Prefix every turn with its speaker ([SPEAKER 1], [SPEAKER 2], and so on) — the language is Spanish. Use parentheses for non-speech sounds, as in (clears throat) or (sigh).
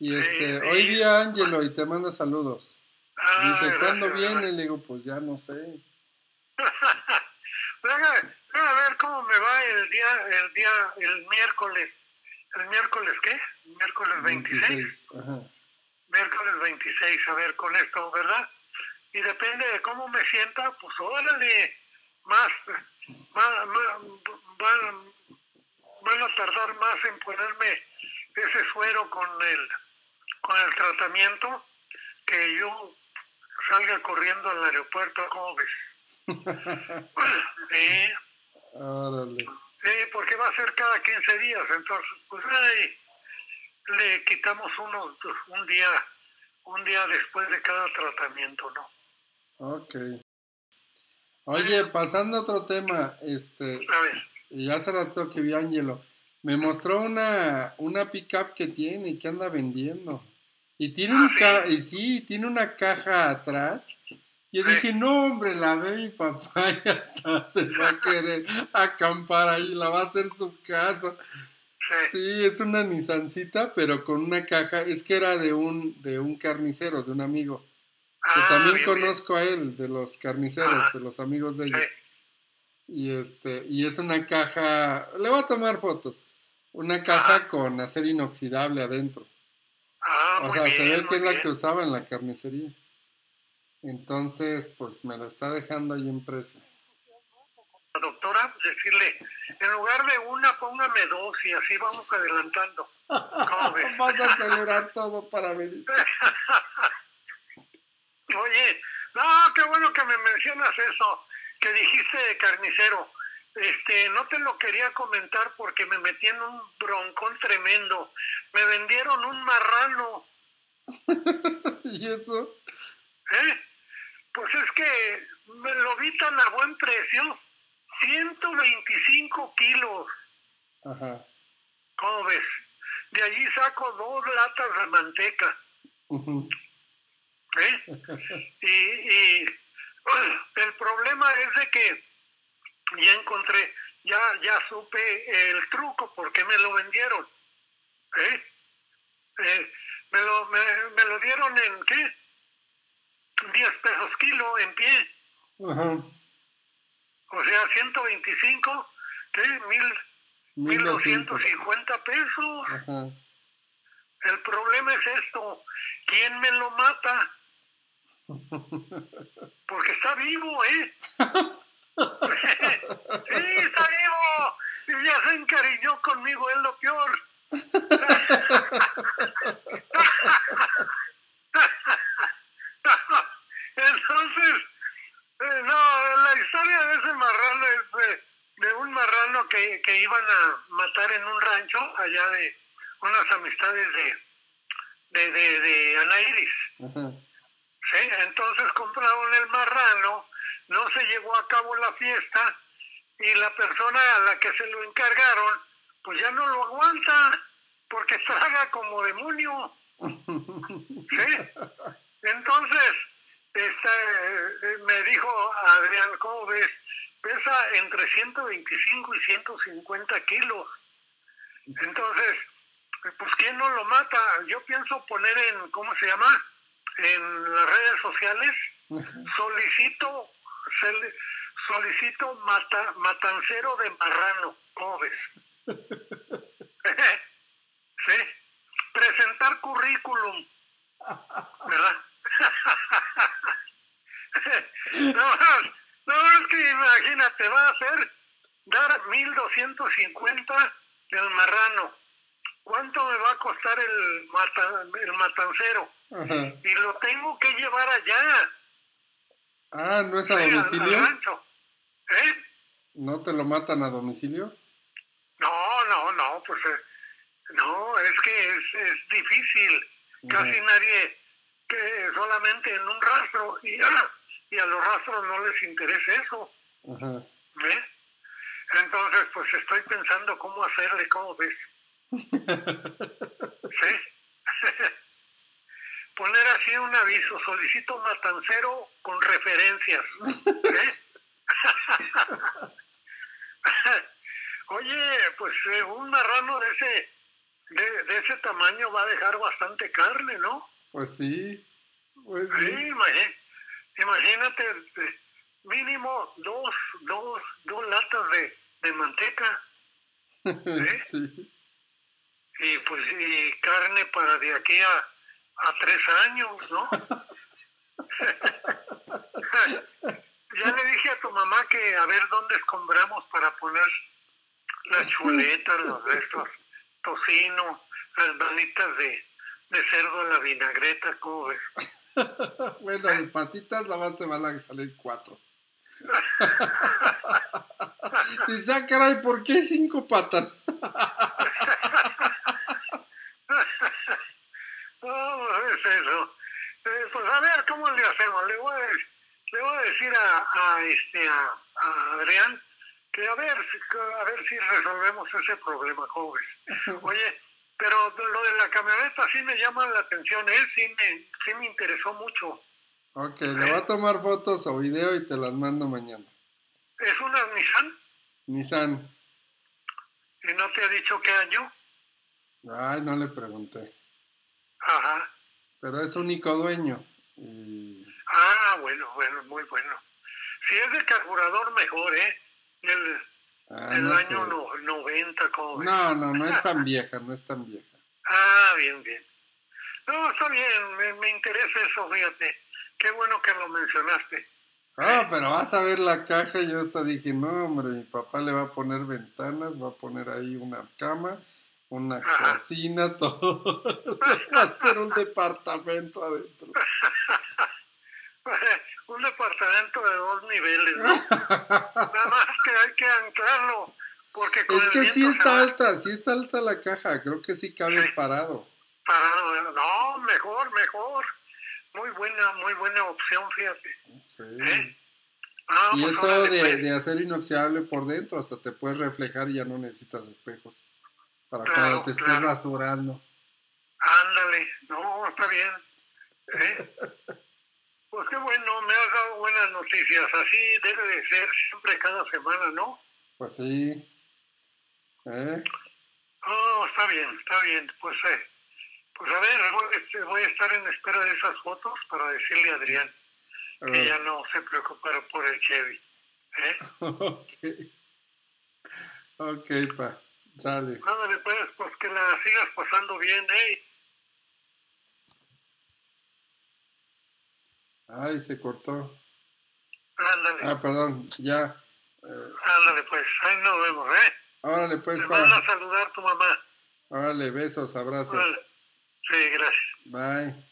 [SPEAKER 1] Y este,
[SPEAKER 2] sí.
[SPEAKER 1] hoy vi a Ángelo y te manda saludos.
[SPEAKER 2] Ah,
[SPEAKER 1] Dice, ¿cuándo
[SPEAKER 2] gracias,
[SPEAKER 1] viene? Le digo, pues ya no sé. (laughs)
[SPEAKER 2] Deja, deja ver cómo me va el día, el día, el miércoles. ¿El miércoles qué? Miércoles 26.
[SPEAKER 1] Ajá.
[SPEAKER 2] Miércoles 26, a ver con esto, ¿verdad? Y depende de cómo me sienta, pues órale, más, más, más- van, van a tardar más en ponerme ese suero con el, con el tratamiento que yo salga corriendo al aeropuerto, ¿cómo ves? (laughs) Sí,
[SPEAKER 1] Órale.
[SPEAKER 2] sí, porque va a ser cada 15 días, entonces, pues ahí le quitamos unos, un día, un día después de cada tratamiento, ¿no?
[SPEAKER 1] Ok. Oye, pasando a otro tema, este,
[SPEAKER 2] A ver,
[SPEAKER 1] y hace rato que vi a Ángelo, me mostró una, una pickup que tiene y que anda vendiendo. Y tiene
[SPEAKER 2] Ah,
[SPEAKER 1] un
[SPEAKER 2] ¿sí?
[SPEAKER 1] ca y sí, tiene una caja atrás. Yo dije, no hombre, la ve mi papá (laughs) y hasta se va a querer acampar ahí, la va a hacer su casa.
[SPEAKER 2] sí,
[SPEAKER 1] es una Nissancita, pero con una caja, es que era de un, de un carnicero, de un amigo. Que
[SPEAKER 2] Ah,
[SPEAKER 1] también
[SPEAKER 2] bien,
[SPEAKER 1] conozco a él, de los carniceros,
[SPEAKER 2] Ajá.
[SPEAKER 1] de los amigos de ellos. Y este, y es una caja, le voy a tomar fotos. Una caja
[SPEAKER 2] Ajá.
[SPEAKER 1] con acero inoxidable adentro.
[SPEAKER 2] Ah,
[SPEAKER 1] o
[SPEAKER 2] muy
[SPEAKER 1] sea,
[SPEAKER 2] bien,
[SPEAKER 1] se ve que es la que usaba en la carnicería. Entonces, pues me la está dejando ahí en precio.
[SPEAKER 2] La doctora, decirle, en lugar de una, póngame dos y así vamos adelantando. (laughs)
[SPEAKER 1] Vas a acelerar todo para venir. (laughs)
[SPEAKER 2] Oye, no, qué bueno que me mencionas eso, que dijiste de carnicero. Este, no te lo quería comentar porque me metí en un broncón tremendo. Me vendieron un marrano, (laughs)
[SPEAKER 1] ¿Y eso?
[SPEAKER 2] ¿eh? Pues es que me lo vi tan a buen precio, 125 kilos,
[SPEAKER 1] Ajá.
[SPEAKER 2] ¿cómo ves? De allí saco dos latas de manteca.
[SPEAKER 1] Ujú.
[SPEAKER 2] ¿eh? (laughs) Y, y (clears throat) el problema es de que ya encontré, ya, ya supe el truco, porque me lo vendieron. ¿eh? Eh, me, lo, me, me lo dieron en, ¿qué? 10 pesos kilo en pie, o sea, 125, ¿qué? Mil,
[SPEAKER 1] 1200.
[SPEAKER 2] 1250 pesos.
[SPEAKER 1] Ajá.
[SPEAKER 2] El problema es esto, ¿quién me lo mata? (laughs) Porque está vivo, ¿eh? (laughs) sí, vivo. Y ya se encariñó conmigo, es lo peor. Entonces, eh, no, la historia de ese marrano es de, de un marrano que, que iban a matar en un rancho allá de unas amistades de, de, de, de Anairis. ¿sí? Entonces compraron el marrano, no se llevó a cabo la fiesta y la persona a la que se lo encargaron, pues ya no lo aguanta porque traga como demonio. ¿sí? Entonces, este, eh, me dijo Adrián, ¿cómo ves? Pesa entre 125 y 150 kilos. Entonces, pues ¿quién no lo mata? Yo pienso poner en, ¿cómo se llama? En las redes sociales, solicito, sel- solicito mata, matancero de marrano, ¿cómo ves? (laughs) ¿Sí? Presentar currículum, ¿verdad? (laughs) no, no, es que imagínate, va a hacer dar 1250 del marrano. ¿Cuánto me va a costar el, mata, el matancero?
[SPEAKER 1] Ajá.
[SPEAKER 2] Y lo tengo que llevar allá.
[SPEAKER 1] Ah, ¿no es a
[SPEAKER 2] ¿sí? al- al
[SPEAKER 1] domicilio?
[SPEAKER 2] ¿Eh?
[SPEAKER 1] ¿No te lo matan a domicilio?
[SPEAKER 2] No, no, no, pues eh, no, es que es, es difícil. Casi nadie, que solamente en un rastro, y, ah, y a los rastros no les interesa eso. ¿Ves? Entonces, pues estoy pensando cómo hacerle, ¿cómo ves? (laughs) ¿Sí? (laughs) Poner así un aviso, solicito matancero con referencias. ¿Sí? (laughs) Oye, pues eh, un marrano de ese de, de ese tamaño va a dejar bastante carne, ¿no?
[SPEAKER 1] Pues sí. Pues
[SPEAKER 2] Sí, imagínate, eh, mínimo dos, dos, dos latas de, de manteca (laughs)
[SPEAKER 1] sí.
[SPEAKER 2] y pues y carne para de aquí a, a tres años, ¿no? (laughs) ya le dije a tu mamá que a ver dónde escombramos para poner las chuletas, los restos, tocino, las balitas de, de cerdo la vinagreta, ¿cómo ves? (laughs)
[SPEAKER 1] Bueno, de patitas nada más te van a salir cuatro. (laughs) Dice, ah, caray, ¿por qué cinco patas?
[SPEAKER 2] No, es eso. Eh, pues a ver cómo le hacemos. Le voy a, le voy a decir a, a este a, a Adrián que a ver si- a ver si resolvemos ese problema, joven. (laughs) Oye, pero lo de la camioneta sí me llama la atención, él sí me, sí me interesó mucho.
[SPEAKER 1] Ok, le voy a tomar fotos o video y te las mando mañana.
[SPEAKER 2] ¿Es una Nissan?
[SPEAKER 1] Nissan.
[SPEAKER 2] ¿Y no te ha dicho qué año?
[SPEAKER 1] Ay, no le pregunté.
[SPEAKER 2] Ajá.
[SPEAKER 1] Pero es único dueño. Y...
[SPEAKER 2] Ah, bueno, bueno, muy bueno. Si es de carburador, mejor, ¿eh? El,
[SPEAKER 1] Ah, no sé.
[SPEAKER 2] año no- 90, ¿cómo ves?
[SPEAKER 1] No, no, no es tan (laughs) vieja, no es tan vieja.
[SPEAKER 2] Ah, bien, bien. No, está bien, me, me interesa eso, fíjate. Qué bueno que lo mencionaste.
[SPEAKER 1] Ah, pero vas a ver la caja y yo hasta dije, no, hombre, mi papá le va a poner ventanas, va a poner ahí una cama, una
[SPEAKER 2] Ajá.
[SPEAKER 1] cocina, (laughs) todo. va a ser un departamento adentro. (laughs) (laughs)
[SPEAKER 2] Un departamento de dos niveles, ¿no? (laughs) Nada más que hay que anclarlo, porque con
[SPEAKER 1] Es
[SPEAKER 2] el
[SPEAKER 1] que sí está
[SPEAKER 2] va
[SPEAKER 1] alta, sí está alta la caja, creo que sí cabes
[SPEAKER 2] Sí.
[SPEAKER 1] parado.
[SPEAKER 2] parado. No, mejor, mejor. Muy buena, muy buena opción, fíjate.
[SPEAKER 1] Sí.
[SPEAKER 2] ¿Eh? Ah,
[SPEAKER 1] Y
[SPEAKER 2] pues
[SPEAKER 1] eso
[SPEAKER 2] órale,
[SPEAKER 1] de,
[SPEAKER 2] pues.
[SPEAKER 1] de acero inoxidable por dentro, hasta te puedes reflejar y ya no necesitas espejos. Para
[SPEAKER 2] Claro,
[SPEAKER 1] cuando te estés rasurando.
[SPEAKER 2] Ándale, no, está bien. ¿Eh? (laughs) Pues qué bueno, me has dado buenas noticias. Así debe de ser siempre cada semana, ¿no?
[SPEAKER 1] Pues sí. ¿Eh?
[SPEAKER 2] Oh, está bien, está bien. Pues, eh, pues a ver, voy, este, voy a estar en espera de esas fotos para decirle a Adrián que ya
[SPEAKER 1] Ah,
[SPEAKER 2] no se preocupara por el Chevy. ¿Eh? (laughs)
[SPEAKER 1] ok. Ok, pa. Sale.
[SPEAKER 2] Ándale, pues, pues que la sigas pasando bien, ¿eh?
[SPEAKER 1] Ay, se cortó.
[SPEAKER 2] Ándale,
[SPEAKER 1] Ah, perdón, ya. Eh,
[SPEAKER 2] ándale, pues, ahí nos vemos, ¿eh?
[SPEAKER 1] órale, pues,
[SPEAKER 2] Te manda a saludar tu mamá.
[SPEAKER 1] Órale, besos, abrazos.
[SPEAKER 2] Órale. Sí, gracias.
[SPEAKER 1] Bye.